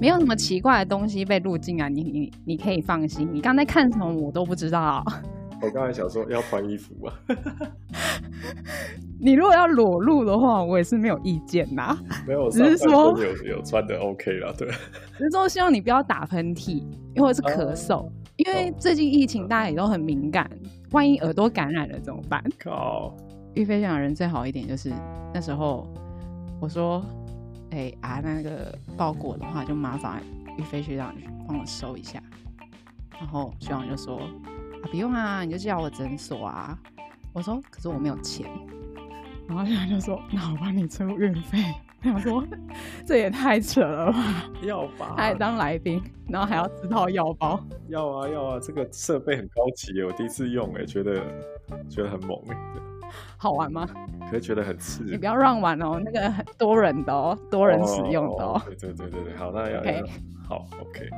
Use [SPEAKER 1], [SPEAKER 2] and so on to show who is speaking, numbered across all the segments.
[SPEAKER 1] 没有什么奇怪的东西被录进来，你你你可以放心。你刚才看什么我都不知道。
[SPEAKER 2] 我刚才想说要穿衣服啊。
[SPEAKER 1] 你如果要裸露的话，我也是没有意见呐。
[SPEAKER 2] 没有，
[SPEAKER 1] 只是说
[SPEAKER 2] 有有穿的 OK 了，对。
[SPEAKER 1] 只是说希望你不要打喷嚏，或者是咳嗽，因为最近疫情大家也都很敏感，万一耳朵感染了怎么办？
[SPEAKER 2] 靠！
[SPEAKER 1] 玉飞讲人最好一点就是那时候我说。哎啊，那个包裹的话，就麻烦玉飞学长帮我收一下。然后学长就说：“啊，不用啊，你就叫我诊所啊。”我说：“可是我没有钱。”然后学长就说：“那我帮你出运费。”他说：“这也太扯了吧！
[SPEAKER 2] 要吧？
[SPEAKER 1] 还当来宾，然后还要自掏腰包？
[SPEAKER 2] 要啊要啊！这个设备很高级，我第一次用，哎，觉得觉得很猛，哎。”
[SPEAKER 1] 好玩吗？
[SPEAKER 2] 可是觉得很刺激。
[SPEAKER 1] 你不要乱玩哦，那个很多人的哦，多人使用的哦。
[SPEAKER 2] 对对对对对，好，那要 OK，好 OK。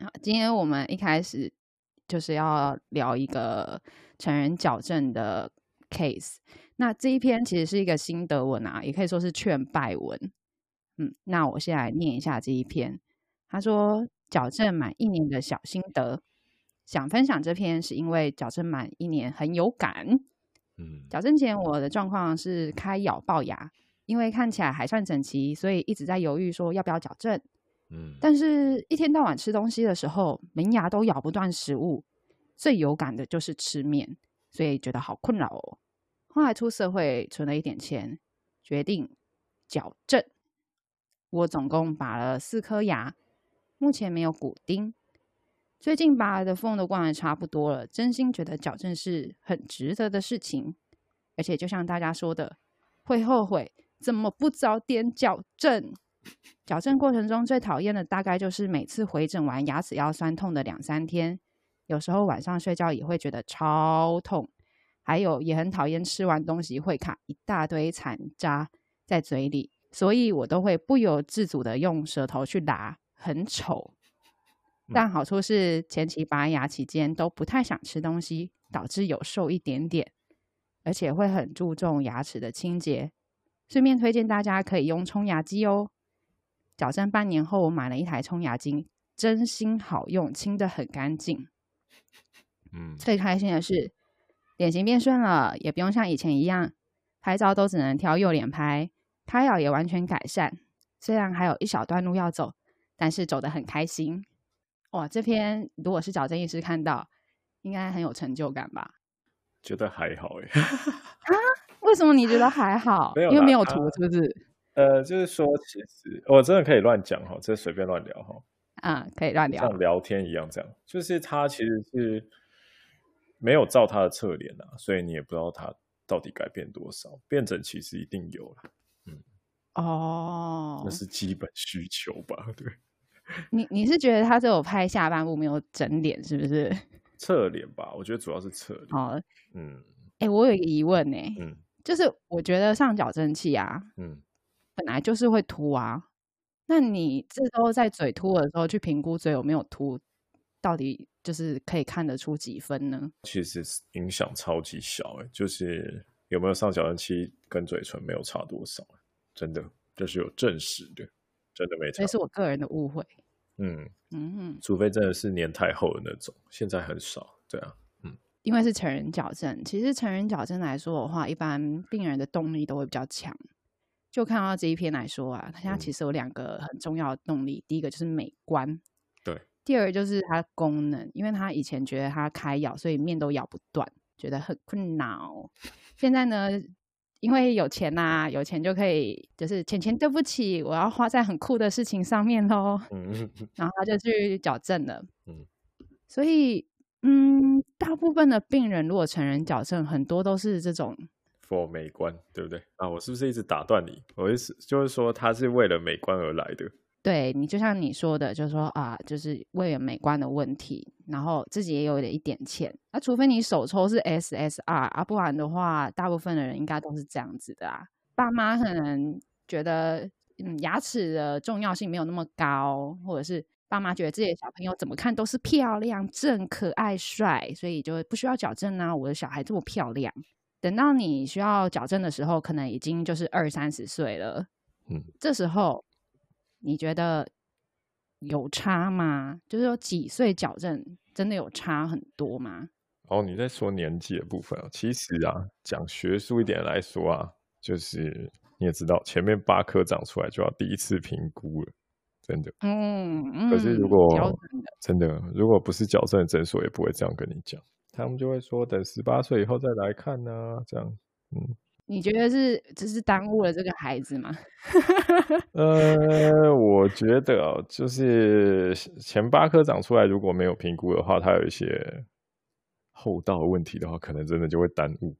[SPEAKER 1] 好，今天我们一开始就是要聊一个成人矫正的 case。那这一篇其实是一个心得文啊，也可以说是劝败文。嗯，那我先来念一下这一篇。他说：矫正满一年的小心得。想分享这篇是因为矫正满一年很有感。嗯，矫正前我的状况是开咬龅牙，因为看起来还算整齐，所以一直在犹豫说要不要矫正。嗯，但是一天到晚吃东西的时候，门牙都咬不断食物，最有感的就是吃面，所以觉得好困扰哦。后来出社会存了一点钱，决定矫正。我总共拔了四颗牙，目前没有骨钉。最近拔的缝都灌的差不多了，真心觉得矫正是很值得的事情，而且就像大家说的，会后悔怎么不早点矫正。矫正过程中最讨厌的大概就是每次回诊完牙齿要酸痛的两三天，有时候晚上睡觉也会觉得超痛，还有也很讨厌吃完东西会卡一大堆残渣在嘴里，所以我都会不由自主的用舌头去拉，很丑。但好处是前期拔牙期间都不太想吃东西，导致有瘦一点点，而且会很注重牙齿的清洁。顺便推荐大家可以用冲牙机哦。矫正半年后，我买了一台冲牙机，真心好用，清的很干净。嗯，最开心的是脸型变顺了，也不用像以前一样拍照都只能挑右脸拍，开咬也完全改善。虽然还有一小段路要走，但是走得很开心。哇，这篇如果是矫正医师看到，应该很有成就感吧？
[SPEAKER 2] 觉得还好哎。
[SPEAKER 1] 啊？为什么你觉得还好？因为没有图，是不是？
[SPEAKER 2] 呃，就是说，其实我真的可以乱讲哈，这随便乱聊哈。
[SPEAKER 1] 啊，可以乱聊，
[SPEAKER 2] 像聊天一样这样。就是他其实是没有照他的侧脸啊，所以你也不知道他到底改变多少。变整其实一定有了，嗯。
[SPEAKER 1] 哦。
[SPEAKER 2] 那是基本需求吧？对。
[SPEAKER 1] 你你是觉得他只有拍下半部没有整脸是不是？
[SPEAKER 2] 侧脸吧，我觉得主要是侧脸。
[SPEAKER 1] 哦，嗯，哎，我有一个疑问呢，嗯，就是我觉得上矫正器啊，嗯，本来就是会凸啊，那你这时候在嘴凸的时候去评估嘴有没有凸，到底就是可以看得出几分呢？
[SPEAKER 2] 其实影响超级小，哎，就是有没有上矫正器跟嘴唇没有差多少，真的这是有证实的。真的没错，
[SPEAKER 1] 那是我个人的误会。
[SPEAKER 2] 嗯嗯，除非真的是年太厚的那种，现在很少。对啊，
[SPEAKER 1] 嗯，因为是成人矫正，其实成人矫正来说的话，一般病人的动力都会比较强。就看到这一篇来说啊，它其实有两个很重要的动力，第一个就是美观，
[SPEAKER 2] 对；
[SPEAKER 1] 第二个就是它功能，因为他以前觉得他开咬，所以面都咬不断，觉得很困扰。现在呢？因为有钱呐，有钱就可以，就是钱钱对不起，我要花在很酷的事情上面喽。嗯，然后他就去矫正了。嗯，所以，嗯，大部分的病人如果成人矫正，很多都是这种
[SPEAKER 2] ，for 美观，对不对？啊，我是不是一直打断你？我意思就是说，他是为了美观而来的。
[SPEAKER 1] 对你就像你说的，就是说啊，就是为了美观的问题，然后自己也有一点钱。那除非你手抽是 SSR 啊，不然的话，大部分的人应该都是这样子的啊。爸妈可能觉得，嗯，牙齿的重要性没有那么高，或者是爸妈觉得自己的小朋友怎么看都是漂亮、正、可爱、帅，所以就不需要矫正啊。我的小孩这么漂亮，等到你需要矫正的时候，可能已经就是二三十岁了。
[SPEAKER 2] 嗯，
[SPEAKER 1] 这时候你觉得有差吗？就是说几岁矫正真的有差很多吗？
[SPEAKER 2] 哦，你在说年纪的部分啊，其实啊，讲学术一点来说啊，就是你也知道，前面八颗长出来就要第一次评估了，真的。
[SPEAKER 1] 嗯嗯。
[SPEAKER 2] 可是如果真的，如果不是矫正的诊所，也不会这样跟你讲，他们就会说等十八岁以后再来看呢，这样。嗯。
[SPEAKER 1] 你觉得是只是耽误了这个孩子吗？
[SPEAKER 2] 呃，我觉得哦，就是前八颗长出来，如果没有评估的话，它有一些。后道问题的话，可能真的就会耽误。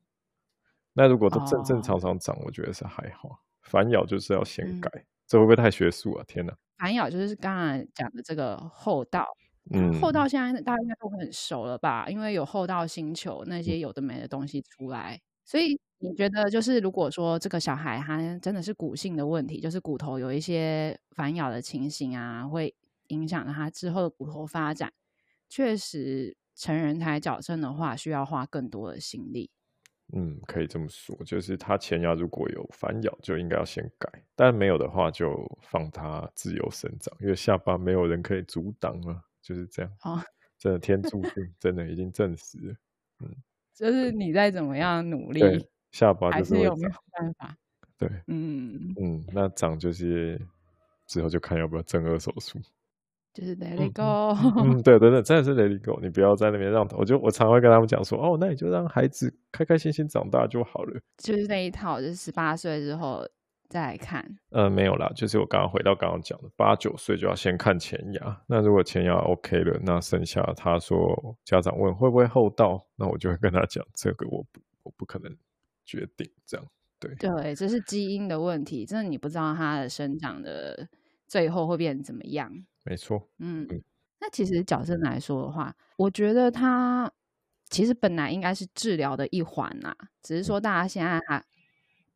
[SPEAKER 2] 那如果都正正常常长，我觉得是还好。反咬就是要先改，这会不会太学术啊？天哪！
[SPEAKER 1] 反咬就是刚才讲的这个后道。嗯，后道现在大家应该都很熟了吧？因为有后道星球那些有的没的东西出来，所以你觉得就是如果说这个小孩他真的是骨性的问题，就是骨头有一些反咬的情形啊，会影响他之后的骨头发展，确实。成人胎矫正的话，需要花更多的心力。
[SPEAKER 2] 嗯，可以这么说，就是他前牙如果有反咬，就应该要先改；但没有的话，就放他自由生长，因为下巴没有人可以阻挡啊，就是这样。哦，真的天注定，真的已经证实了。嗯，
[SPEAKER 1] 就是你再怎么样努力，
[SPEAKER 2] 下巴
[SPEAKER 1] 还是有没有办法。
[SPEAKER 2] 对，嗯嗯，那长就是之后就看要不要正颌手术。
[SPEAKER 1] 就是 Let it go，
[SPEAKER 2] 嗯，对，等等，真的是 Let it go，你不要在那边让，我就我常会跟他们讲说，哦，那你就让孩子开开心心长大就好了。
[SPEAKER 1] 就是那一套，就是十八岁之后再来看。
[SPEAKER 2] 呃，没有啦，就是我刚刚回到刚刚讲的，八九岁就要先看前牙。那如果前牙 OK 了，那剩下他说家长问会不会后道，那我就会跟他讲，这个我不我不可能决定这样。对
[SPEAKER 1] 对，这是基因的问题，真的你不知道它的生长的最后会变成怎么样。
[SPEAKER 2] 没错，
[SPEAKER 1] 嗯，那其实矫正来说的话，我觉得它其实本来应该是治疗的一环呐，只是说大家现在还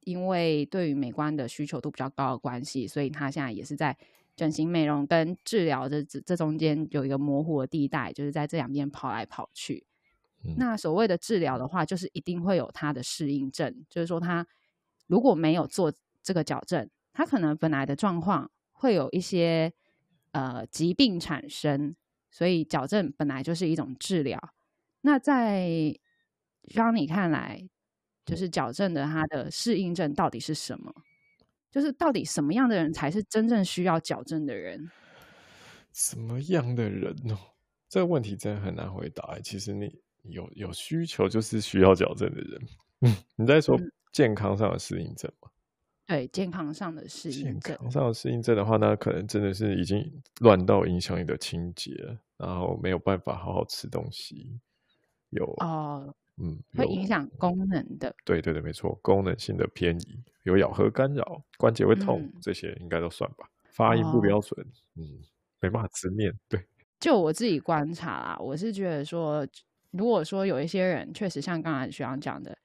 [SPEAKER 1] 因为对于美观的需求度比较高的关系，所以他现在也是在整形美容跟治疗的这这中间有一个模糊的地带，就是在这两边跑来跑去。那所谓的治疗的话，就是一定会有它的适应症，就是说他如果没有做这个矫正，他可能本来的状况会有一些。呃，疾病产生，所以矫正本来就是一种治疗。那在让你看来，就是矫正的他的适应症到底是什么？就是到底什么样的人才是真正需要矫正的人？
[SPEAKER 2] 什么样的人哦？这个问题真的很难回答。其实你有有需求，就是需要矫正的人。嗯，你在说健康上的适应症吗？
[SPEAKER 1] 对健康上的适应症，
[SPEAKER 2] 健康上的适应症的话，那可能真的是已经乱到影响你的清洁，然后没有办法好好吃东西，有
[SPEAKER 1] 哦，嗯，会影响功能的。
[SPEAKER 2] 对对对，没错，功能性的偏移，有咬合干扰，关节会痛，这些应该都算吧。发音不标准，嗯，没办法直面。对，
[SPEAKER 1] 就我自己观察啦，我是觉得说，如果说有一些人确实像刚才学长讲的。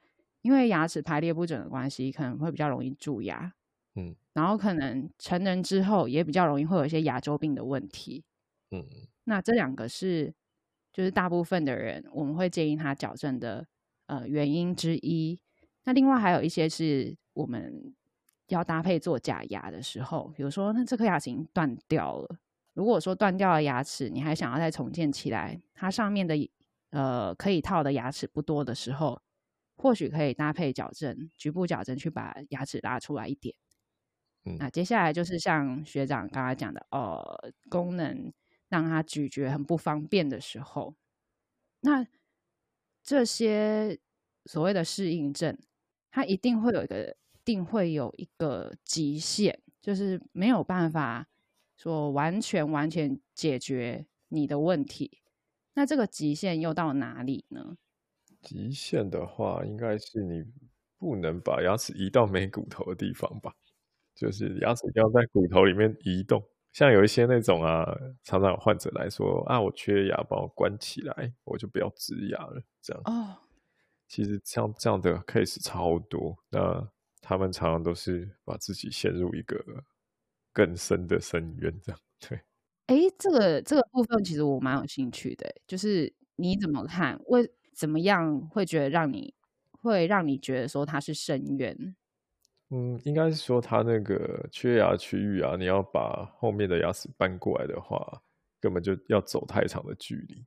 [SPEAKER 1] 因为牙齿排列不整的关系，可能会比较容易蛀牙，嗯，然后可能成人之后也比较容易会有一些牙周病的问题，嗯，那这两个是就是大部分的人我们会建议他矫正的呃原因之一。那另外还有一些是我们要搭配做假牙的时候，比如说那这颗牙齿已经断掉了，如果说断掉了牙齿，你还想要再重建起来，它上面的呃可以套的牙齿不多的时候。或许可以搭配矫正，局部矫正去把牙齿拉出来一点。嗯，那接下来就是像学长刚刚讲的，呃，功能让他咀嚼很不方便的时候，那这些所谓的适应症，它一定会有一个，定会有一个极限，就是没有办法说完全完全解决你的问题。那这个极限又到哪里呢？
[SPEAKER 2] 极限的话，应该是你不能把牙齿移到没骨头的地方吧？就是牙齿要在骨头里面移动。像有一些那种啊，常常有患者来说啊，我缺牙，帮我关起来，我就不要植牙了。这样哦，其实像这样的 case 超多。那他们常常都是把自己陷入一个更深的深渊。这样对。
[SPEAKER 1] 哎，这个这个部分其实我蛮有兴趣的，就是你怎么看？为怎么样会觉得让你会让你觉得说它是深渊？
[SPEAKER 2] 嗯，应该是说它那个缺牙区域啊，你要把后面的牙齿搬过来的话，根本就要走太长的距离。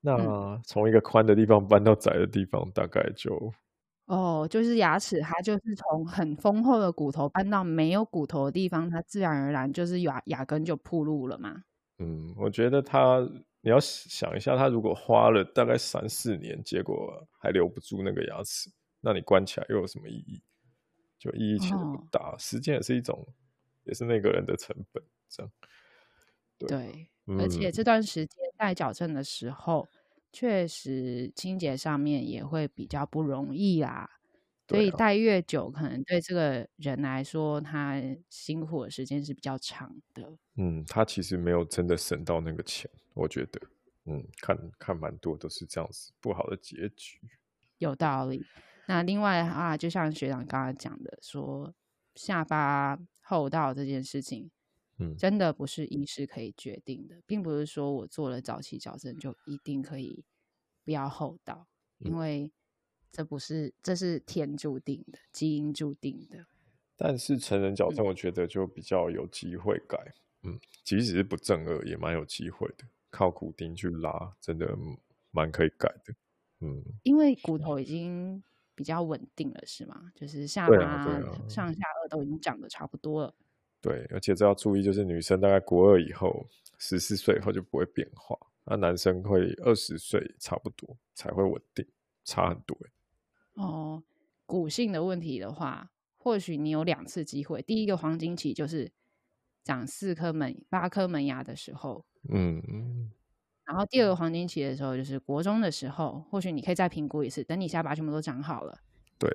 [SPEAKER 2] 那从一个宽的地方搬到窄的地方，大概就
[SPEAKER 1] 哦，就是牙齿它就是从很丰厚的骨头搬到没有骨头的地方，它自然而然就是牙牙根就铺路了嘛。
[SPEAKER 2] 嗯，我觉得它你要想一下，它如果花了大概三四年，结果还留不住那个牙齿，那你关起来又有什么意义？就意义其实不大，时间也是一种，也是那个人的成本，这样。
[SPEAKER 1] 对，而且这段时间带矫正的时候，确实清洁上面也会比较不容易啦。所以戴越久，可能对这个人来说，他辛苦的时间是比较长的。
[SPEAKER 2] 嗯，他其实没有真的省到那个钱，我觉得，嗯，看看蛮多都是这样子，不好的结局。
[SPEAKER 1] 有道理。那另外啊，就像学长刚刚讲的，说下巴厚道这件事情。
[SPEAKER 2] 嗯，
[SPEAKER 1] 真的不是医师可以决定的，并不是说我做了早期矫正就一定可以不要厚道，因为这不是这是天注定的，基因注定的。
[SPEAKER 2] 但是成人矫正，我觉得就比较有机会改，嗯，即使是不正颚，也蛮有机会的，靠骨钉去拉，真的蛮可以改的，嗯，
[SPEAKER 1] 因为骨头已经比较稳定了，是吗？就是下巴上下颚都已经长得差不多了。
[SPEAKER 2] 对，而且这要注意，就是女生大概国二以后，十四岁以后就不会变化，那男生会二十岁差不多才会稳定，差很多。
[SPEAKER 1] 哦，骨性的问题的话，或许你有两次机会，第一个黄金期就是长四颗门、八颗门牙的时候，
[SPEAKER 2] 嗯嗯，
[SPEAKER 1] 然后第二个黄金期的时候就是国中的时候，或许你可以再评估一次，等你下巴全部都长好了。
[SPEAKER 2] 对，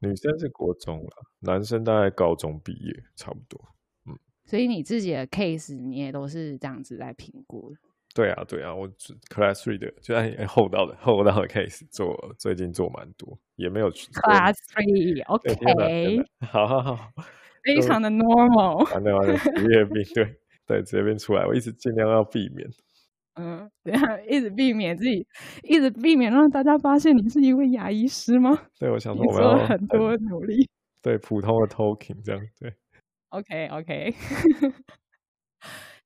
[SPEAKER 2] 女生是国中了，男生大概高中毕业差不多。
[SPEAKER 1] 嗯所以你自己的 case 你也都是这样子来评估的？
[SPEAKER 2] 对啊，对啊，我 class three 的就按厚道的厚道的 case 做，最近做蛮多，也没有去
[SPEAKER 1] class three，OK，
[SPEAKER 2] 好好好，
[SPEAKER 1] 非常的 normal，
[SPEAKER 2] 完了完了，职业病，对对，职业病出来，我一直尽量要避免，
[SPEAKER 1] 嗯，对啊，一直避免自己，一直避免让大家发现你是一位牙医师吗？
[SPEAKER 2] 对，我想说我
[SPEAKER 1] 做了很多努力，
[SPEAKER 2] 对普通的 talking 这样，对。
[SPEAKER 1] OK，OK。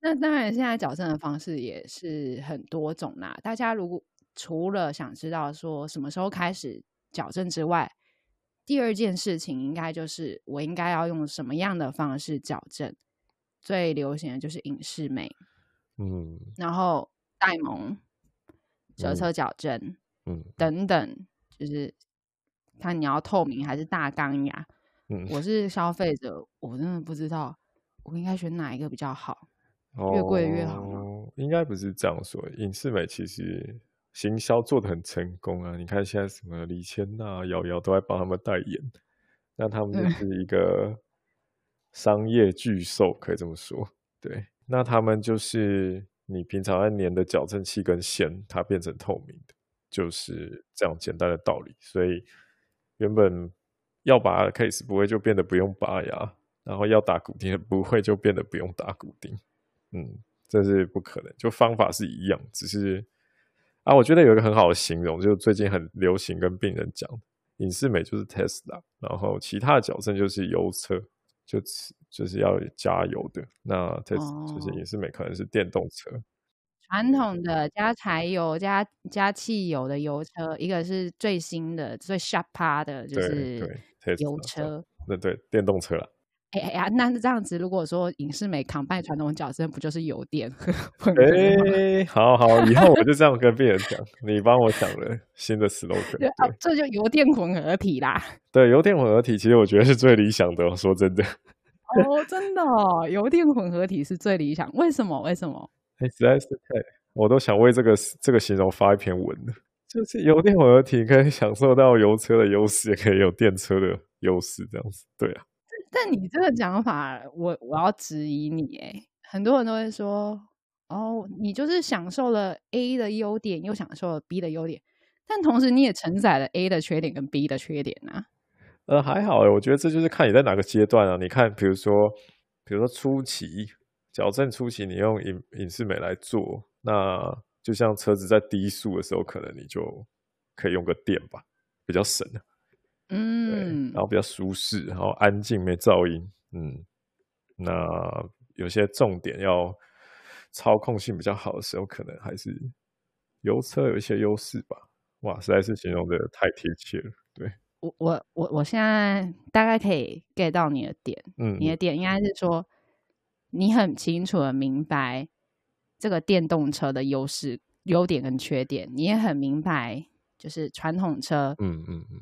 [SPEAKER 1] 那当然，现在矫正的方式也是很多种啦。大家如果除了想知道说什么时候开始矫正之外，第二件事情应该就是我应该要用什么样的方式矫正？最流行的就是影视美，
[SPEAKER 2] 嗯，
[SPEAKER 1] 然后戴蒙、舌侧矫正，
[SPEAKER 2] 嗯，
[SPEAKER 1] 等等，就是看你要透明还是大钢牙。嗯我是消费者，我真的不知道我应该选哪一个比较好，越贵越好吗？
[SPEAKER 2] 应该不是这样说。影视美其实行销做的很成功啊，你看现在什么李千娜、瑶瑶都在帮他们代言，那他们就是一个商业巨兽，可以这么说。对，那他们就是你平常按粘的矫正器跟线，它变成透明的，就是这样简单的道理。所以原本。要拔 case 不会就变得不用拔牙，然后要打骨钉不会就变得不用打骨钉，嗯，这是不可能，就方法是一样，只是啊，我觉得有一个很好的形容，就是最近很流行跟病人讲，隐适美就是 Tesla，然后其他的矫正就是油车，就就是要加油的，那 Tesla 就是影视美可能是电动车。
[SPEAKER 1] 传统的加柴油、加加汽油的油车，一个是最新的、最 sharp 的，就是油车。
[SPEAKER 2] 对对，电动车了。
[SPEAKER 1] 哎哎呀，那这样子，如果说影视美扛拜传统角色，不就是油电混
[SPEAKER 2] 合？哎，好好，以后我就这样跟病人讲。你帮我想了新的 slogan，对，
[SPEAKER 1] 这就油电混合体啦。
[SPEAKER 2] 对，油电混合体，其实我觉得是最理想的。说真的，
[SPEAKER 1] 哦，真的，油电混合体是最理想。为什么？为什么？
[SPEAKER 2] 哎实在是太，我都想为这个这个形容发一篇文了。就是油电混合体可以享受到油车的优势，也可以有电车的优势，这样子。对啊。
[SPEAKER 1] 但你这个讲法，我我要质疑你哎。很多人都会说，哦，你就是享受了 A 的优点，又享受了 B 的优点，但同时你也承载了 A 的缺点跟 B 的缺点啊。
[SPEAKER 2] 呃，还好哎，我觉得这就是看你在哪个阶段啊。你看，比如说，比如说初期。矫正初期，你用影影视美来做，那就像车子在低速的时候，可能你就可以用个电吧，比较省
[SPEAKER 1] 嗯，
[SPEAKER 2] 然后比较舒适，然后安静没噪音，嗯，那有些重点要操控性比较好的时候，可能还是油车有一些优势吧。哇，实在是形容的太贴切了，对。
[SPEAKER 1] 我我我我现在大概可以 get 到你的点，
[SPEAKER 2] 嗯，
[SPEAKER 1] 你的点应该是说，你很清楚的明白这个电动车的优势、优点跟缺点，你也很明白就是传统车，
[SPEAKER 2] 嗯嗯嗯，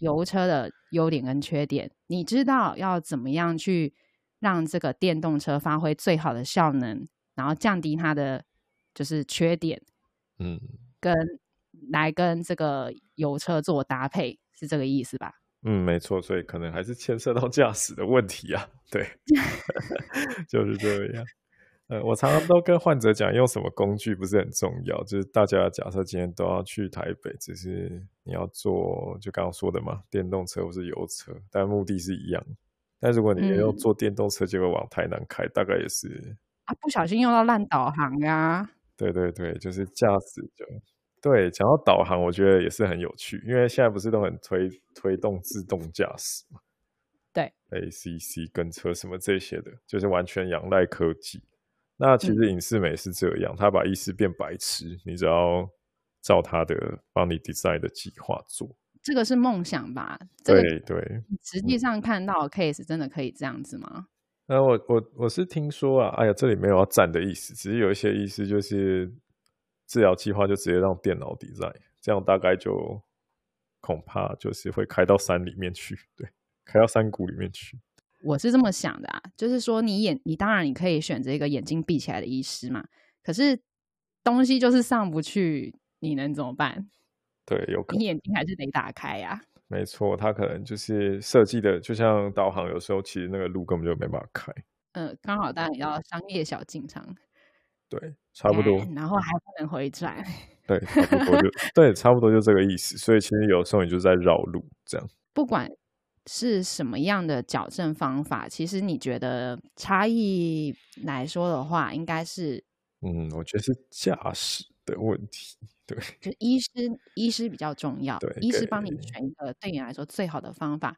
[SPEAKER 1] 油车的优点跟缺点，你知道要怎么样去让这个电动车发挥最好的效能，然后降低它的就是缺点，
[SPEAKER 2] 嗯，
[SPEAKER 1] 跟来跟这个油车做搭配。是这个意思吧？
[SPEAKER 2] 嗯，没错，所以可能还是牵涉到驾驶的问题啊。对，就是这样。呃，我常常都跟患者讲，用什么工具不是很重要，就是大家假设今天都要去台北，只是你要坐，就刚刚说的嘛，电动车或是油车，但目的是一样。但如果你要坐电动车，就会往台南开，大概也是
[SPEAKER 1] 啊，不小心用到烂导航啊。
[SPEAKER 2] 对对对，就是驾驶就。对，讲到导航，我觉得也是很有趣，因为现在不是都很推推动自动驾驶嘛？
[SPEAKER 1] 对
[SPEAKER 2] ，ACC 跟车什么这些的，就是完全仰赖科技。那其实影视美是这样，他把意思变白痴，你只要照他的帮你 design 的计划做。
[SPEAKER 1] 这个是梦想吧？
[SPEAKER 2] 对对，
[SPEAKER 1] 实际上看到 case 真的可以这样子吗？
[SPEAKER 2] 那我我我是听说啊，哎呀，这里没有要赞的意思，只是有一些意思就是。治疗计划就直接让电脑 design，，这样大概就恐怕就是会开到山里面去，对，开到山谷里面去。
[SPEAKER 1] 我是这么想的啊，就是说你眼，你当然你可以选择一个眼睛闭起来的医师嘛，可是东西就是上不去，你能怎么办？
[SPEAKER 2] 对，有可能
[SPEAKER 1] 你眼睛还是得打开呀。
[SPEAKER 2] 没错，它可能就是设计的，就像导航，有时候其实那个路根本就没办法开。
[SPEAKER 1] 嗯，刚好当然要商业小进场。
[SPEAKER 2] 对，差不多，
[SPEAKER 1] 然后还不能回转。
[SPEAKER 2] 对，差不多就 对，差不多就这个意思。所以其实有时候你就在绕路，这样。
[SPEAKER 1] 不管是什么样的矫正方法，其实你觉得差异来说的话，应该是，
[SPEAKER 2] 嗯，我觉得是驾驶的问题。对，
[SPEAKER 1] 就医师，医师比较重要。
[SPEAKER 2] 对，
[SPEAKER 1] 医师帮你选一个对你来说最好的方法。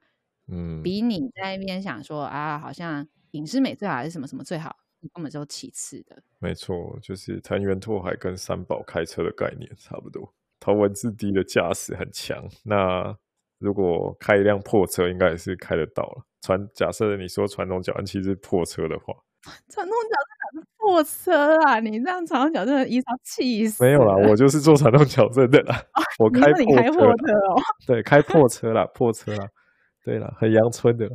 [SPEAKER 2] 嗯，
[SPEAKER 1] 比你在那边想说啊，好像影视美最好还是什么什么最好。根本就其次的，
[SPEAKER 2] 没错，就是藤原拓海跟三宝开车的概念差不多。头文字 D 的驾驶很强，那如果开一辆破车，应该也是开得到了。传假设你说传统矫正器是破车的话，
[SPEAKER 1] 传统矫正是破车啊？你这样传统矫正的医生气死？
[SPEAKER 2] 没有啦，我就是做传统矫正的啦。我开破
[SPEAKER 1] 车哦，
[SPEAKER 2] 对，开破车啦，破车啦，对啦，很阳春的。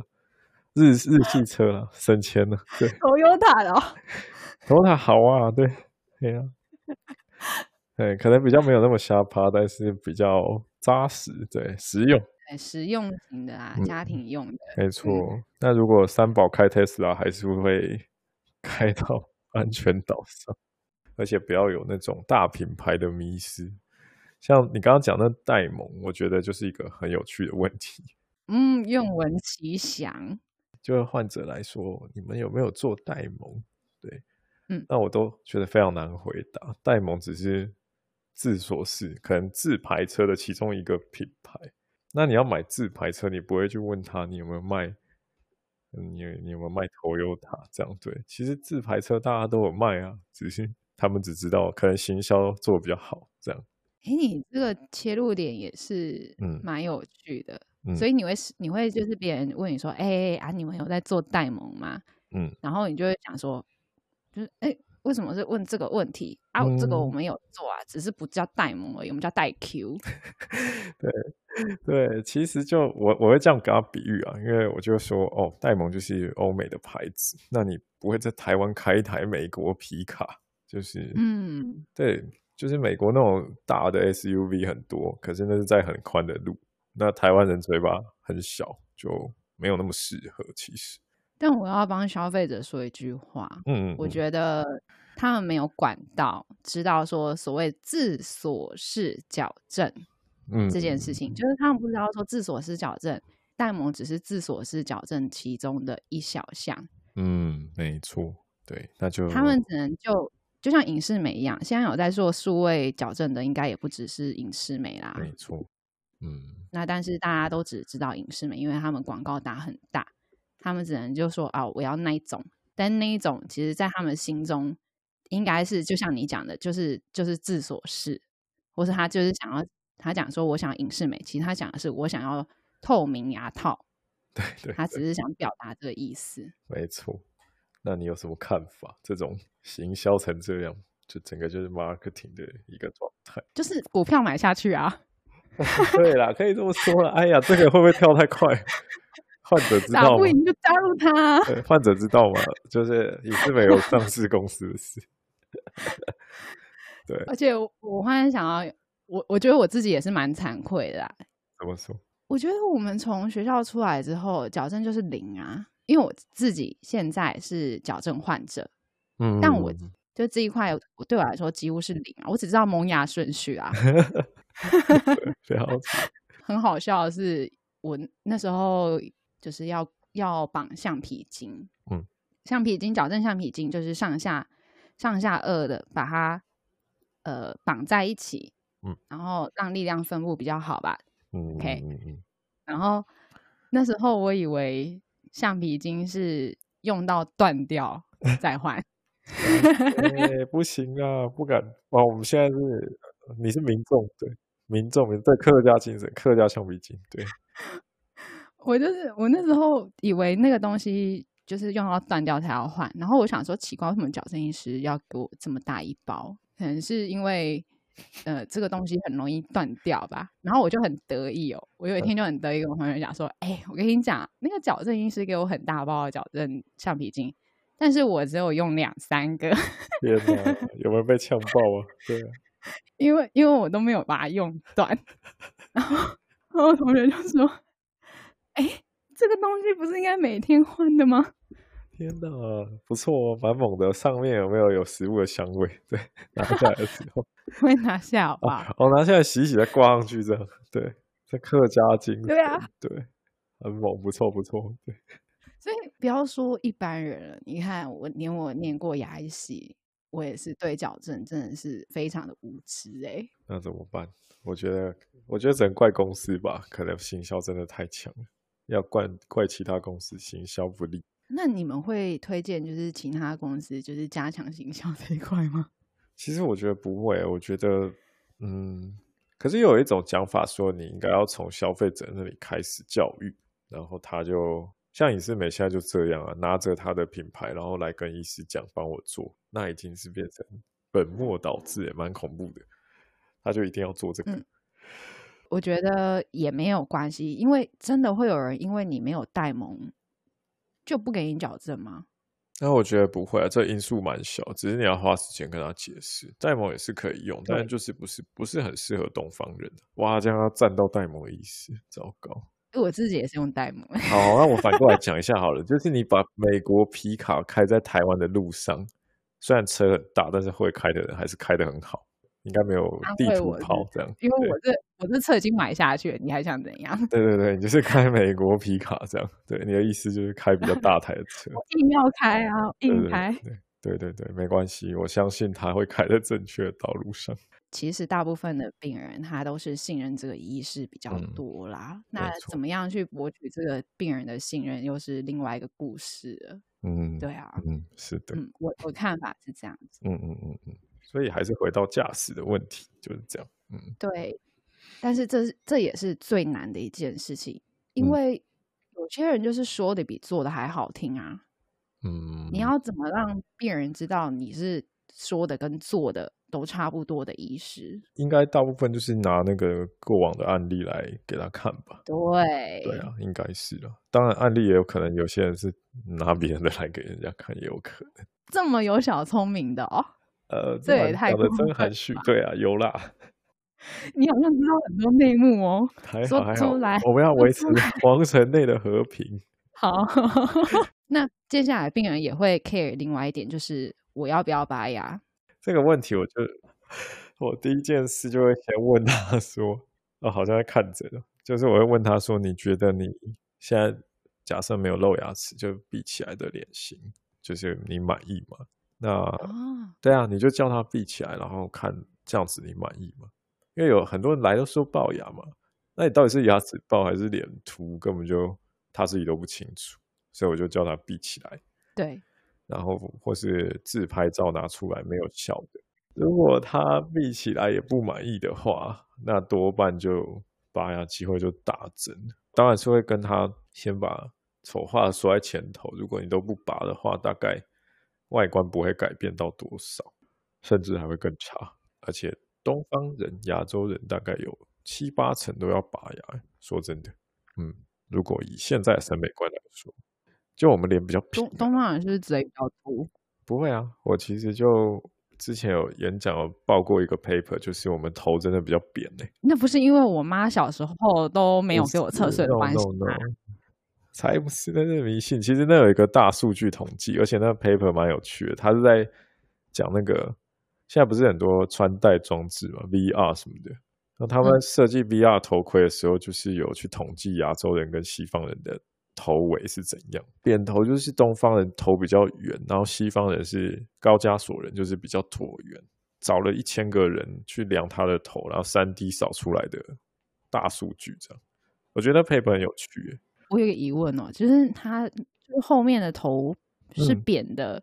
[SPEAKER 2] 日日系车了，省钱了。对，
[SPEAKER 1] 头油塔的，
[SPEAKER 2] 头塔好啊，对，对啊，对，可能比较没有那么瞎趴，但是比较扎实，对，实用，
[SPEAKER 1] 实用型的啊，家庭用的，
[SPEAKER 2] 没错。那如果三宝开特斯拉，还是会 开到 安全岛上，而且不要有那种大品牌的迷失。像你刚刚讲的戴蒙，我觉得就是一个很有趣的问题。
[SPEAKER 1] 嗯，愿闻其详。
[SPEAKER 2] 就患者来说，你们有没有做戴蒙？对，
[SPEAKER 1] 嗯，
[SPEAKER 2] 那我都觉得非常难回答。戴蒙只是自所是，可能自排车的其中一个品牌。那你要买自排车，你不会去问他你有没有卖，你你有没有卖头油塔这样？对，其实自排车大家都有卖啊，只是他们只知道可能行销做的比较好这样。
[SPEAKER 1] 哎，你这个切入点也是嗯蛮有趣的。所以你会你会就是别人问你说，哎啊，你们有在做代盟吗？
[SPEAKER 2] 嗯，
[SPEAKER 1] 然后你就会想说，就是哎，为什么是问这个问题啊？这个我们有做啊，只是不叫代盟而已，我们叫代 Q。
[SPEAKER 2] 对对，其实就我我会这样给他比喻啊，因为我就说哦，戴蒙就是欧美的牌子，那你不会在台湾开一台美国皮卡，就是
[SPEAKER 1] 嗯，
[SPEAKER 2] 对，就是美国那种大的 SUV 很多，可是那是在很宽的路。那台湾人嘴巴很小，就没有那么适合。其实，
[SPEAKER 1] 但我要帮消费者说一句话，
[SPEAKER 2] 嗯，
[SPEAKER 1] 我觉得他们没有管到，知道说所谓自锁式矫正，
[SPEAKER 2] 嗯，
[SPEAKER 1] 这件事情，就是他们不知道说自锁式矫正，戴蒙只是自锁式矫正其中的一小项。
[SPEAKER 2] 嗯，没错，对，那就
[SPEAKER 1] 他们只能就就像影视美一样，现在有在做数位矫正的，应该也不只是影视美啦，
[SPEAKER 2] 没错。嗯
[SPEAKER 1] 那但是大家都只知道影视美，因为他们广告打很大，他们只能就说啊，我要那一种。但那一种其实，在他们心中，应该是就像你讲的，就是就是自所事，或是他就是想要他讲说我想要影视美，其实他讲的是我想要透明牙套，
[SPEAKER 2] 对对，
[SPEAKER 1] 他只是想表达这个意思。
[SPEAKER 2] 没错。那你有什么看法？这种行销成这样，就整个就是 marketing 的一个状态。
[SPEAKER 1] 就是股票买下去啊，
[SPEAKER 2] 对啦，可以这么说了。哎呀，这个会不会跳太快？患者知道打？
[SPEAKER 1] 不赢就加入他。
[SPEAKER 2] 对，患者知道吗？就是也是没有上市公司的事。对，
[SPEAKER 1] 而且我我忽然想到，我我觉得我自己也是蛮惭愧的啦。
[SPEAKER 2] 怎么说？
[SPEAKER 1] 我觉得我们从学校出来之后，矫正就是零啊。因为我自己现在是矫正患者，
[SPEAKER 2] 嗯，
[SPEAKER 1] 但我就这一块，我对我来说几乎是零啊。我只知道萌芽顺序啊。很好笑的是，我那时候就是要要绑橡皮筋，
[SPEAKER 2] 嗯，
[SPEAKER 1] 橡皮筋矫正橡皮筋就是上下上下颚的把它呃绑在一起，
[SPEAKER 2] 嗯，
[SPEAKER 1] 然后让力量分布比较好吧。
[SPEAKER 2] 嗯
[SPEAKER 1] OK
[SPEAKER 2] 嗯嗯
[SPEAKER 1] 然后那时候我以为橡皮筋是用到断掉 再换，
[SPEAKER 2] 哎，不行啊，不敢。哇，我们现在是你是民众，对民众，对客家精神，客家橡皮筋，对，
[SPEAKER 1] 我就是我那时候以为那个东西就是用到断掉才要换，然后我想说奇怪，为什么矫正医师要给我这么大一包？可能是因为呃这个东西很容易断掉吧。然后我就很得意哦，我有一天就很得意跟我朋友讲说，哎、我跟你讲，那个矫正医师给我很大包的矫正橡皮筋，但是我只有用两三个，
[SPEAKER 2] 天哪，有没有被呛爆啊？对啊，
[SPEAKER 1] 因为因为我都没有把它用断。然后然后我同学就说，哎、这个东西不是应该每天换的吗？
[SPEAKER 2] 天哪，不错哦，蛮猛的。上面有没有有食物的香味？对，拿下来的时候，
[SPEAKER 1] 会拿下好不好？
[SPEAKER 2] 哦，拿下来洗洗再挂上去，这样，对，这客家精神，
[SPEAKER 1] 对啊，
[SPEAKER 2] 对，很猛，不错不错，对，
[SPEAKER 1] 所以不要说一般人了，你看我连我念过牙医系，我也是对矫正真的是非常的无知哎、
[SPEAKER 2] 那怎么办？我觉得，我觉得只能怪公司吧，可能行销真的太强了，要怪怪其他公司行销不力。
[SPEAKER 1] 那你们会推荐就是其他公司就是加强行销这一块吗？
[SPEAKER 2] 其实我觉得不会，我觉得，嗯，可是有一种讲法说，你应该要从消费者那里开始教育，然后他就像影视美现在就这样啊，拿着他的品牌，然后来跟医师讲帮我做，那已经是变成本末倒置，也蛮恐怖的。他就一定要做这个，
[SPEAKER 1] 嗯我觉得也没有关系，因为真的会有人因为你没有戴蒙就不给你矫正吗？
[SPEAKER 2] 那我觉得不会啊，这因素蛮小，只是你要花时间跟他解释。戴蒙也是可以用，但就是不是不是很适合东方人。哇，这样要站到戴蒙的意思，糟糕。
[SPEAKER 1] 我自己也是用戴蒙，
[SPEAKER 2] 好，那我反过来讲一下好了，就是你把美国皮卡开在台湾的路上，虽然车很大，但是会开的人还是开的很好，应该没有地图
[SPEAKER 1] 安慰我是
[SPEAKER 2] 炮这样。
[SPEAKER 1] 因为我这我这车已经买下去了，你还想怎样？
[SPEAKER 2] 对对对，你就是开美国皮卡这样。对，你的意思就是开比较大台的车。
[SPEAKER 1] 硬要开啊，硬开。
[SPEAKER 2] 对对对对，没关系，我相信他会开在正确的道路上。
[SPEAKER 1] 其实大部分的病人他都是信任这个医师比较
[SPEAKER 2] 嗯
[SPEAKER 1] 多啦。那怎么样去博取这个病人的信任，又是另外一个故事了。
[SPEAKER 2] 嗯，
[SPEAKER 1] 对啊，
[SPEAKER 2] 嗯，是的，
[SPEAKER 1] 嗯，我我看法是这样子。
[SPEAKER 2] 嗯嗯嗯嗯，所以还是回到驾驶的问题，就是这样。嗯
[SPEAKER 1] 对，但是这是这也是最难的一件事情，因
[SPEAKER 2] 嗯
[SPEAKER 1] 为有些人就是说的比做的还好听啊。
[SPEAKER 2] 嗯，
[SPEAKER 1] 你要怎么让病人知道你是说的跟做的都差不多的医师？
[SPEAKER 2] 应该大部分就是拿那个过往的案例来给他看吧。
[SPEAKER 1] 对，
[SPEAKER 2] 对啊，应该是啊。当然，案例也有可能有些人是拿别人的来给人家看，也有可能。
[SPEAKER 1] 这么有小聪明的哦。
[SPEAKER 2] 呃，
[SPEAKER 1] 这也
[SPEAKER 2] 太讲的真含蓄。对啊，有啦，
[SPEAKER 1] 你好像知道很多内幕哦。说
[SPEAKER 2] 还好还好
[SPEAKER 1] 出来。
[SPEAKER 2] 我们要维持皇城内的和平。
[SPEAKER 1] 好，那接下来病人也会 care 另外一点，就是我要不要拔牙？
[SPEAKER 2] 这个问题，我就我第一件事就会先问他说，哦，好像在看诊哦，就是我会问他说，你觉得你现在假设没有露牙齿就比起来的脸型，就是你满意吗？那
[SPEAKER 1] 哦，
[SPEAKER 2] 对啊，你就叫他闭起来，然后看这样子你满意吗？因为有很多人来都说龅牙嘛，那你到底是牙齿龅还是脸凸，根本就他自己都不清楚，所以我就叫他闭起来。
[SPEAKER 1] 对，
[SPEAKER 2] 然后或是自拍照拿出来没有效的，如果他闭起来也不满意的话，那多半就拔牙机会就大增。当然是会跟他先把丑话说在前头，如果你都不拔的话，大概外观不会改变到多少，甚至还会更差。而且东方人、亚洲人大概有七八成都要拔牙。说真的，嗯，如果以现在的审美观来说。就我们脸比较平，
[SPEAKER 1] 东方人是不是嘴比较粗？
[SPEAKER 2] 不会啊，我其实就之前有演讲有报过一个 paper，就是我们头真的比较扁嘞。
[SPEAKER 1] 那不是因为我妈小时候都没有给我测试的关系吗？
[SPEAKER 2] 才不是，那是迷信。其实那有一个大数据统计，而且那个 paper 蛮有趣的，他是在讲那个现在不是很多穿戴装置嘛，VR 什么的。那他们设计 VR 头盔的时候，就是有去统计亚洲人跟西方人的。头围是怎样？扁头就是东方人头比较圆，然后西方人是高加索人，就是比较椭圆。找了一千个人去量他的头，然后三 D 扫出来的大数据，这样我觉得 paper 很有趣。
[SPEAKER 1] 我有个疑问哦，就是它就后面的头是扁的，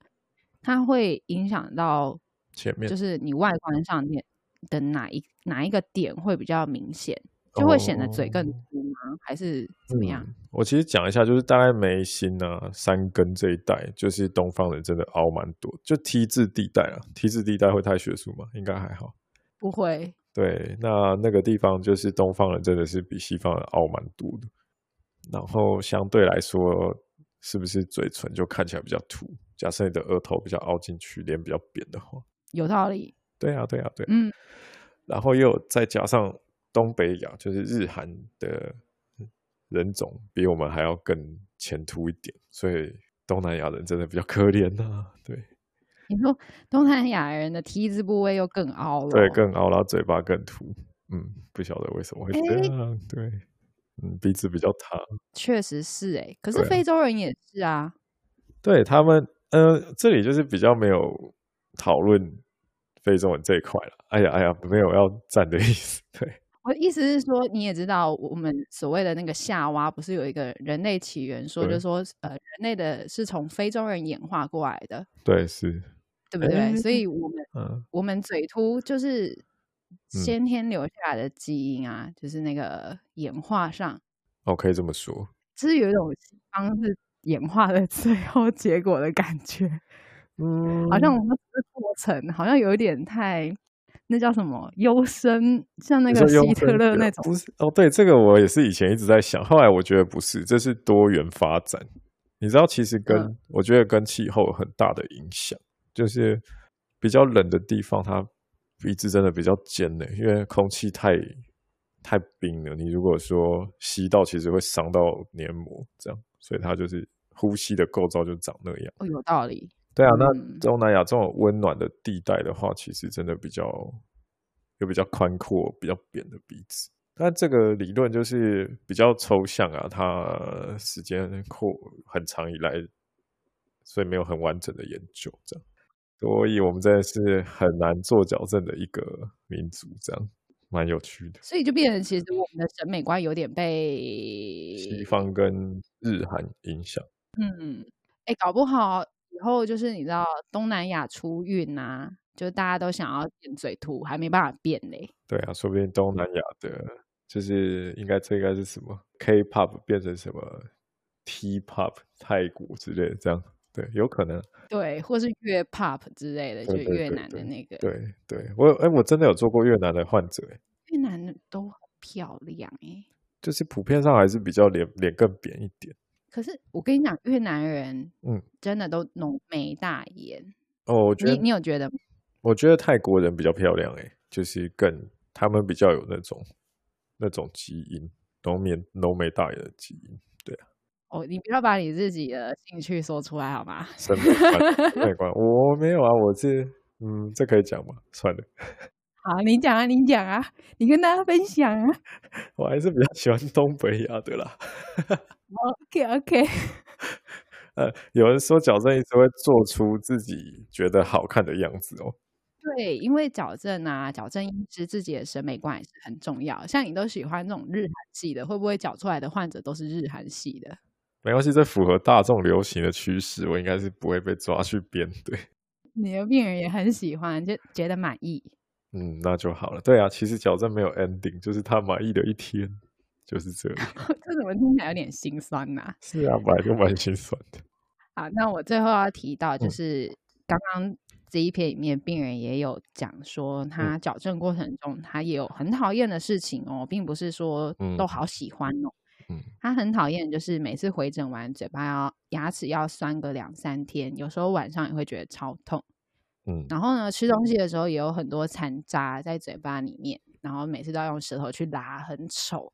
[SPEAKER 1] 它会影响到
[SPEAKER 2] 前面，
[SPEAKER 1] 就是你外观上面的哪一哪一个点会比较明显？就会显得嘴更粗吗？还是怎么样？
[SPEAKER 2] 我其实讲一下，就是大概眉心啊、三根这一带，就是东方人真的凹蛮多。就 T 字地带啊，T 字地带会太学术吗？应该还好，
[SPEAKER 1] 不会。
[SPEAKER 2] 对，那那个地方就是东方人真的是比西方人凹蛮多的。然后相对来说，是不是嘴唇就看起来比较凸？假设你的额头比较凹进去，脸比较扁的话，
[SPEAKER 1] 有道理。
[SPEAKER 2] 对啊，对啊，对。嗯。然后又再加上。东北亚就是日韩的人种比我们还要更前凸一点，所以东南亚人真的比较可怜呐。对，
[SPEAKER 1] 你说东南亚人的 T 字部位又更凹了，
[SPEAKER 2] 对，更凹，然后嘴巴更凸。嗯，不晓得为什么会这样。对，嗯，鼻子比较塌，
[SPEAKER 1] 确实是哎。可是非洲人也是啊。
[SPEAKER 2] 对他们，呃，这里就是比较没有讨论非洲人这一块了。哎呀，哎呀，没有要站的意思。对。
[SPEAKER 1] 我意思是说，你也知道，我们所谓的那个夏娃，不是有一个人类起源说，就说呃，人类的是从非洲人演化过来的。
[SPEAKER 2] 对，是，
[SPEAKER 1] 对不对？所以，我们嗯我们嘴凸就是先天留下来的基因啊，就是那个演化上。
[SPEAKER 2] 哦，可以这么说，
[SPEAKER 1] 就是有一种方式演化的 最后结果的感觉。嗯，好像我们这个过程好像有一点太。那叫什么优生？像那个希特勒那种？
[SPEAKER 2] 不是哦，对，这个我也是以前一直在想，后来我觉得不是，这是多元发展。你知道，其实跟我觉得跟气候有很大的影响，就是比较冷的地方，它鼻子真的比较尖呢，因为空气太太冰了。你如果说吸到，其实会伤到黏膜，这样，所以它就是呼吸的构造就长那样。
[SPEAKER 1] 哦，有道理。
[SPEAKER 2] 对啊，那东南亚这种温暖的地带的话，其实真的比较有比较宽阔、比较扁的鼻子。但这个理论就是比较抽象啊，它时间扩很长以来，所以没有很完整的研究。这样，所以我们真的是很难做矫正的一个民族，这样蛮有趣的。
[SPEAKER 1] 所以就变成，其实我们的审美观有点被
[SPEAKER 2] 西方跟日韩影响。
[SPEAKER 1] 嗯，哎，搞不好。以后就是你知道东南亚出运呐，就大家都想要变嘴图，还没办法变嘞。
[SPEAKER 2] 对啊，说不定东南亚的，就是应该这应该是什么 K-pop 变成什么 T-pop 泰国之类的，这样对，有可能。
[SPEAKER 1] 对，或是越 pop 之类的，就越南的那个。
[SPEAKER 2] 对对，我哎，我真的有做过越南的患者，
[SPEAKER 1] 越南的都很漂亮哎，
[SPEAKER 2] 就是普遍上还是比较脸脸更扁一点。
[SPEAKER 1] 可是我跟你讲，越南人，嗯，真的都浓眉大眼
[SPEAKER 2] 哦。我觉得
[SPEAKER 1] 你你有觉得？
[SPEAKER 2] 我觉得泰国人比较漂亮，哎，就是更他们比较有那种那种基因，浓眉浓眉大眼的基因。对啊。
[SPEAKER 1] 哦，你不要把你自己的兴趣说出来好吗？
[SPEAKER 2] 审美观，观，我没有啊，我是嗯，这可以讲吗？算了。
[SPEAKER 1] 好，你讲啊，你讲啊，你跟大家分享啊。
[SPEAKER 2] 我还是比较喜欢东北亚的啦。
[SPEAKER 1] OK OK，
[SPEAKER 2] 呃，有人说矫正医师会做出自己觉得好看的样子哦。
[SPEAKER 1] 对，因为矫正啊，矫正医师自己的审美观也是很重要。像你都喜欢那种日韩系的，会不会矫出来的患者都是日韩系的？
[SPEAKER 2] 没关系，这符合大众流行的趋势，我应该是不会被抓去编。对，
[SPEAKER 1] 你的病人也很喜欢，就觉得满意。
[SPEAKER 2] 嗯，那就好了。对啊，其实矫正没有 ending，就是他满意的一天就是这样。
[SPEAKER 1] 这怎么听起来有点心酸呐？
[SPEAKER 2] 是啊，本来就蛮心酸的。
[SPEAKER 1] 好，那我最后要提到，就是刚刚这一篇里面，病人也有讲说，他矫正过程中他也有很讨厌的事情哦，并不是说都好喜欢哦。嗯，他很讨厌，就是每次回诊完，嘴巴要牙齿要酸个两三天，有时候晚上也会觉得超痛。嗯，然后呢，吃东西的时候也有很多残渣在嘴巴里面，然后每次都要用舌头去拉，很丑。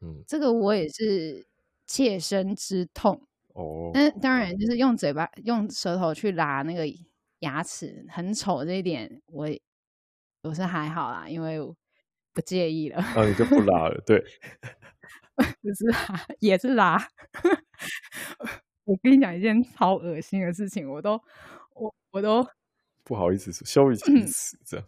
[SPEAKER 1] 嗯，这个我也是切身之痛。哦，那当然就是用嘴巴、用舌头去拉那个牙齿，很丑这一点，我我是还好啦，因为不介意了。
[SPEAKER 2] 那你就不拉了，对？
[SPEAKER 1] 不是拉，也是拉。我跟你讲一件超恶心的事情，我都我我都
[SPEAKER 2] 不好意思说，羞于启齿这样。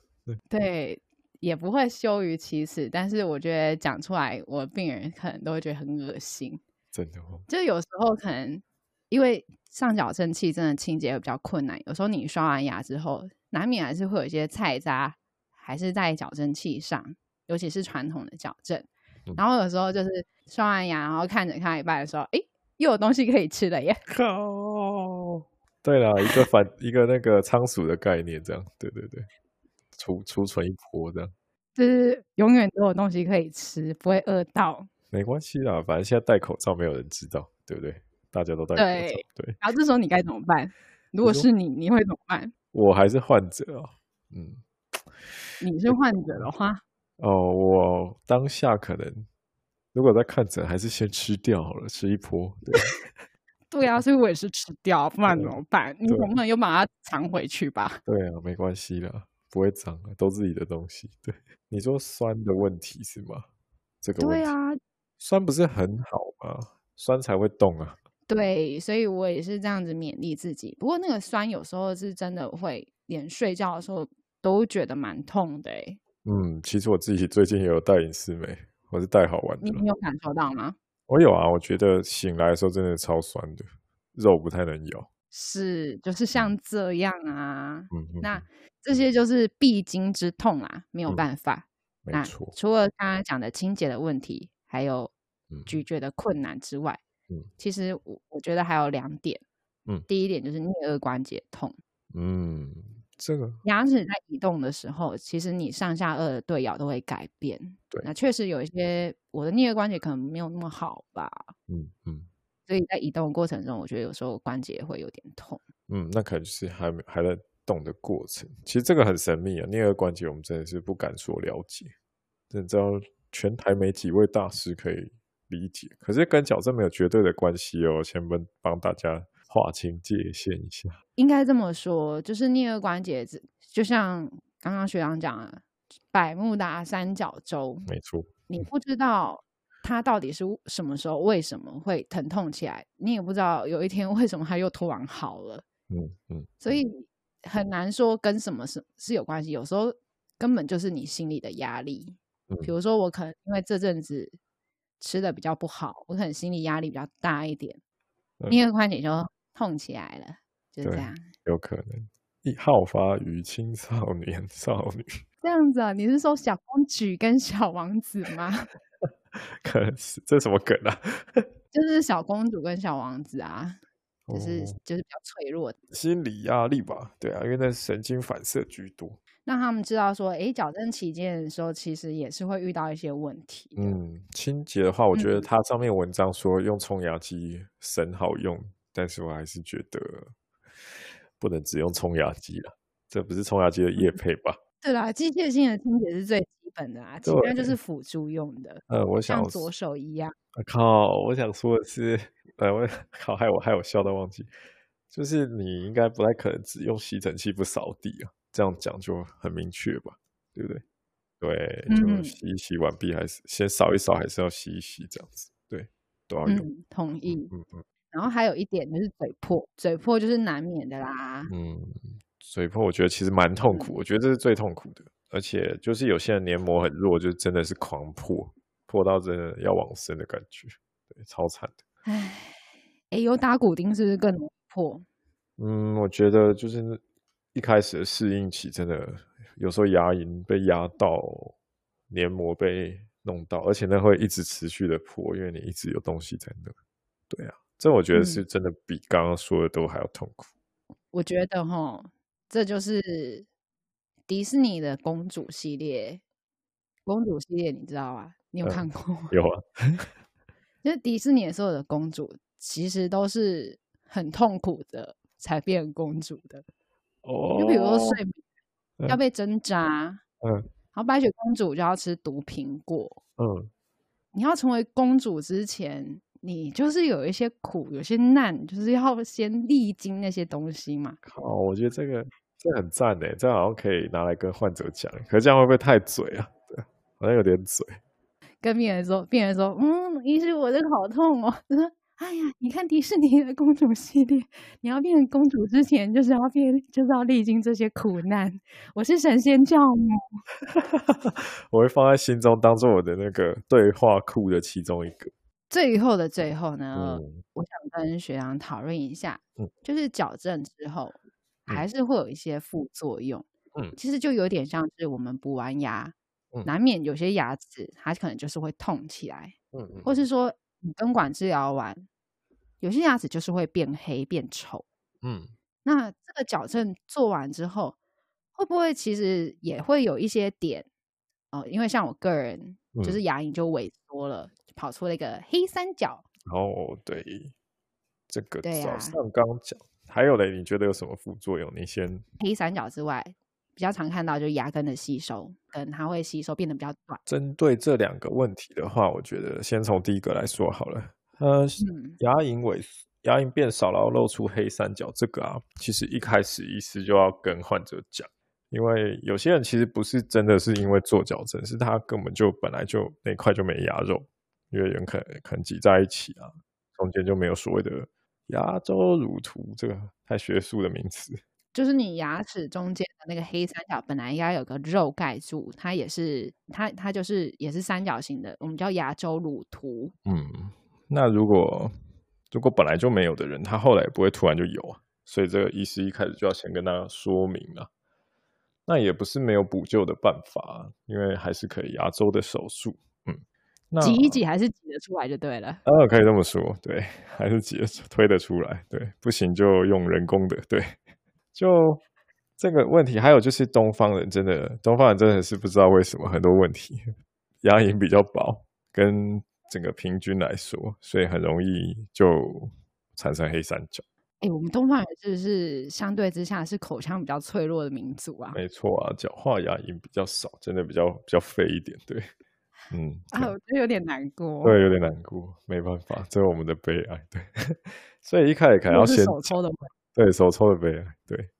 [SPEAKER 1] 对，也不会羞于启齿，但是我觉得讲出来，我病人可能都会觉得很恶心。
[SPEAKER 2] 真的哦，
[SPEAKER 1] 就有时候可能因为上矫正器真的清洁比较困难，有时候你刷完牙之后，难免还是会有一些菜渣，还是在矫正器上，尤其是传统的矫正。然后有时候就是刷完牙，然后看着看一半的时候，哎，又有东西可以吃了耶！
[SPEAKER 2] 靠，对了，一个反一个那个仓鼠的概念，这样，对对对，储储存一波这样，
[SPEAKER 1] 就是永远都有东西可以吃，不会饿到。
[SPEAKER 2] 没关系啦，反正现在戴口罩没有人知道，对不对？大家都戴口罩，对。
[SPEAKER 1] 然后这时候你该怎么办？如果是你，你会怎么办？
[SPEAKER 2] 我还是患者啊，嗯。
[SPEAKER 1] 你是患者的话，
[SPEAKER 2] 哦，我当下可能如果在看诊，还是先吃掉好了，吃一波。对，
[SPEAKER 1] 对啊，所以我也是吃掉，不然怎么办？你总不能又把它藏回去吧？
[SPEAKER 2] 对啊，没关系啦，不会脏啊，都自己的东西。对，你说酸的问题是吗？这个
[SPEAKER 1] 对啊。
[SPEAKER 2] 酸不是很好吗？酸才会动啊。
[SPEAKER 1] 对，所以我也是这样子勉励自己。不过那个酸有时候是真的会，连睡觉的时候都觉得蛮痛的。
[SPEAKER 2] 嗯，其实我自己最近也有戴隐适美，我是带好玩的。
[SPEAKER 1] 你有感受到吗？
[SPEAKER 2] 我有啊，我觉得醒来的时候真的超酸的，肉不太能咬。
[SPEAKER 1] 是，就是像这样啊。嗯。那这些就是必经之痛啊，没有办法。
[SPEAKER 2] 没错。
[SPEAKER 1] 除了刚刚讲的清洁的问题。还有咀嚼的困难之外，嗯，其实我我觉得还有两点，嗯，第一点就是颞颌关节痛，
[SPEAKER 2] 嗯，这个
[SPEAKER 1] 牙齿在移动的时候，其实你上下颚的对咬都会改变，
[SPEAKER 2] 对，
[SPEAKER 1] 那确实有一些我的颞颌关节可能没有那么好吧，嗯嗯，所以在移动的过程中，我觉得有时候关节会有点痛，
[SPEAKER 2] 嗯，那可能就是还没还在动的过程，其实这个很神秘啊，颞颌关节我们真的是不敢说了解，真知道。全台没几位大师可以理解，可是跟矫正没有绝对的关系哦。先帮帮大家划清界限一下。
[SPEAKER 1] 应该这么说，就是颞颌关节，就像刚刚学长讲的，百慕达三角洲。
[SPEAKER 2] 没错，
[SPEAKER 1] 你不知道它到底是什么时候为什么会疼痛起来，你也不知道有一天为什么它又突然好了。嗯嗯，所以很难说跟什么是是有关系。有时候根本就是你心里的压力。比如说，我可能因为这阵子吃的比较不好，我可能心理压力比较大一点，颞颌关节就痛起来了，就这样。
[SPEAKER 2] 有可能一好发于青少年少女。
[SPEAKER 1] 这样子啊？你是说小公举跟小王子吗？
[SPEAKER 2] 可能是这什么梗啊？
[SPEAKER 1] 就是小公主跟小王子啊，就是就是比较脆弱的
[SPEAKER 2] 心理压力吧？对啊，因为那神经反射居多。
[SPEAKER 1] 让他们知道说，哎，矫正期间的时候，其实也是会遇到一些问题。
[SPEAKER 2] 嗯，清洁的话，我觉得它上面文章说用冲牙机神好用，但是我还是觉得不能只用冲牙机了。这不是冲牙机的液配吧？
[SPEAKER 1] 对啦，机械性的清洁是最基本的啊，其他就是辅助用的。
[SPEAKER 2] 呃，我想
[SPEAKER 1] 像左手一样。
[SPEAKER 2] 靠，我想说的是，呃，我 靠，害我害我笑到忘记，就是你应该不太可能只用吸尘器不扫地啊。这样讲就很明确吧，对不对？对，就洗一洗完毕，还是先扫一扫，还是要洗一洗，这样子，对，都要用。
[SPEAKER 1] 同意。嗯嗯。然后还有一点就是嘴破，嘴破就是难免的啦。嗯。
[SPEAKER 2] 嘴破，我觉得其实蛮痛苦，我觉得这是最痛苦的，而且就是有些人黏膜很弱，就真的是狂破，破到真的要往生的感觉，对，超惨的。
[SPEAKER 1] 唉，哎，有打骨钉是不是更破？
[SPEAKER 2] 嗯，我觉得就是一开始的适应期，真的有时候牙龈被压到，黏膜被弄到，而且那会一直持续的破，因为你一直有东西在那。对啊，这我觉得是真的比刚刚说的都还要痛苦。
[SPEAKER 1] 我觉得哈，这就是迪士尼的公主系列，公主系列你知道吧？你有看过吗？
[SPEAKER 2] 有啊，
[SPEAKER 1] 因为迪士尼所有的公主其实都是很痛苦的。才变公主的，
[SPEAKER 2] 哦，
[SPEAKER 1] 就比如说睡眠要被针扎，
[SPEAKER 2] 嗯，
[SPEAKER 1] 然后白雪公主就要吃毒苹果，
[SPEAKER 2] 嗯，
[SPEAKER 1] 你要成为公主之前，你就是有一些苦，有些难，就是要先历经那些东西嘛。
[SPEAKER 2] 好，我觉得这个这很赞诶，这好像可以拿来跟患者讲，可是这样会不会太嘴啊？对，好像有点嘴。
[SPEAKER 1] 跟病人说，病人说，嗯，医师，我这个好痛哦。他说哎呀，你看迪士尼的公主系列，你要变成公主之前，就是要变，就是要历经这些苦难。我是神仙教母，
[SPEAKER 2] 我会放在心中，当做我的那个对话库的其中一个。
[SPEAKER 1] 最后的最后呢，我想跟学长讨论一下，就是矫正之后还是会有一些副作用。
[SPEAKER 2] 嗯，
[SPEAKER 1] 其实就有点像是我们补完牙，难免有些牙齿它可能就是会痛起来，
[SPEAKER 2] 嗯，
[SPEAKER 1] 或是说。你根管治疗完，有些牙齿就是会变黑变丑。
[SPEAKER 2] 嗯，
[SPEAKER 1] 那这个矫正做完之后，会不会其实也会有一些点？哦，因为像我个人，就是牙龈就萎缩了，跑出了一个黑三角。
[SPEAKER 2] 哦，对，这个早上刚讲，还有嘞，你觉得有什么副作用？你先
[SPEAKER 1] 黑三角之外。比较常看到就是牙根的吸收，跟它会吸收变得比较短。
[SPEAKER 2] 针对这两个问题的话，我觉得先从第一个来说好了。呃，牙龈萎牙龈变少，然后露出黑三角，这个啊，其实一开始医师就要跟患者讲，因为有些人其实不是真的是因为做矫正，是他根本就本来就那块就没牙肉，因为人可能可能挤在一起啊，中间就没有所谓的牙周乳突，这个太学术的名词。
[SPEAKER 1] 就是你牙齿中间的那个黑三角，本来应该有个肉盖住，它也是它它就是也是三角形的，我们叫牙周乳突。
[SPEAKER 2] 嗯，那如果如果本来就没有的人，他后来也不会突然就有啊，所以这个医师一开始就要先跟大家说明啊。那也不是没有补救的办法，因为还是可以牙周的手术。嗯，
[SPEAKER 1] 挤一挤还是挤得出来就对了。
[SPEAKER 2] 啊，可以这么说，对，还是挤得推得出来。对，不行就用人工的，对。就这个问题，还有就是东方人真的，东方人真的是不知道为什么很多问题，牙龈比较薄，跟整个平均来说，所以很容易就产生黑三角。
[SPEAKER 1] 哎，我们东方人是不是相对之下是口腔比较脆弱的民族啊？
[SPEAKER 2] 没错啊，角化牙龈比较少，真的比较比较废一点。对，嗯，
[SPEAKER 1] 啊，我觉得有点难过。
[SPEAKER 2] 对，有点难过，没办法，这是我们的悲哀。对，所以一开始可能要先
[SPEAKER 1] 手抽的。
[SPEAKER 2] 对手抽的悲哀，对。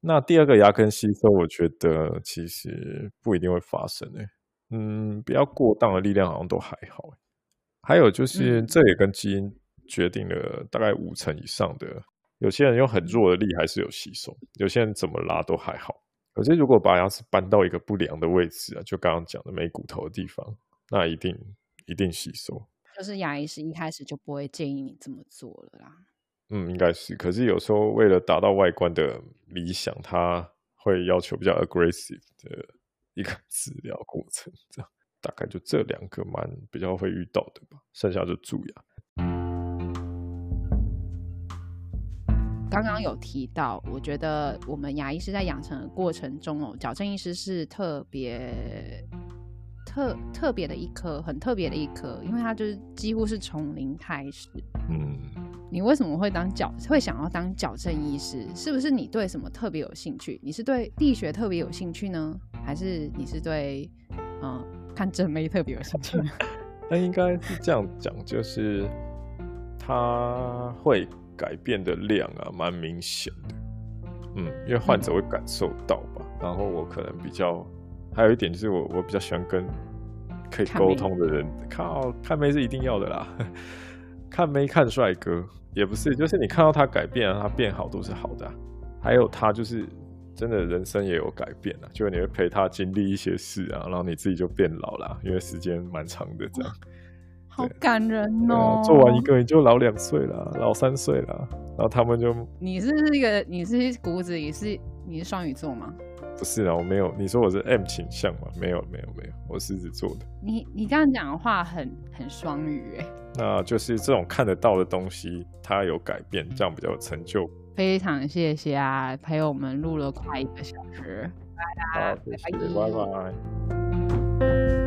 [SPEAKER 2] 那第二个牙根吸收，我觉得其实不一定会发生诶。嗯，比较过当的力量好像都还好。还有就是，这也跟基因决定了，大概五成以上的有些人用很弱的力还是有吸收，有些人怎么拉都还好。可是如果把牙齿搬到一个不良的位置啊，就刚刚讲的没骨头的地方，那一定一定吸收。
[SPEAKER 1] 就是牙医师一开始就不会建议你这么做了啦。
[SPEAKER 2] 嗯，应该是。可是有时候为了达到外观的理想，他会要求比较 aggressive 的一个 治疗过程。这样大概就这两个蛮比较会遇到的吧。剩下就蛀牙。
[SPEAKER 1] 刚刚有提到，我觉得我们牙医师在养成的过程中哦，矫正医师是特别特特别的一科，很特别的一科，因为它就是几乎是从零开始。
[SPEAKER 2] 嗯。
[SPEAKER 1] 你为什么会当矫会想要当矫正医师？是不是你对什么特别有兴趣？你是对力学特别有兴趣呢，还是你是对嗯看正妹特别有兴趣？
[SPEAKER 2] 那应该是这样讲，就是他会改变的量啊，蛮明显的。嗯，因为患者会感受到吧。然后我可能比较还有一点就是我我比较喜欢跟可以沟通的人。靠，看妹是一定要的啦。看妹看帅哥。也不是，就是你看到他改变啊，他变好都是好的。还有他就是真的人生也有改变啊，就是你会陪他经历一些事啊，然后你自己就变老了，因为时间蛮长的这样。
[SPEAKER 1] 好感人哦！
[SPEAKER 2] 做完一个你就老两岁了，老三岁了，然后他们就
[SPEAKER 1] 你是一个你是骨子也是你是双鱼座吗？
[SPEAKER 2] 不是啊，我没有，你说我是 M 倾向吗？没有没有没有，我狮子座的。
[SPEAKER 1] 你你刚刚讲的话很很双鱼哎，
[SPEAKER 2] 那就是这种看得到的东西，它有改变，这样比较有成就。
[SPEAKER 1] 非常谢谢啊，陪我们录了快一个小时，
[SPEAKER 2] 好，谢谢，拜拜。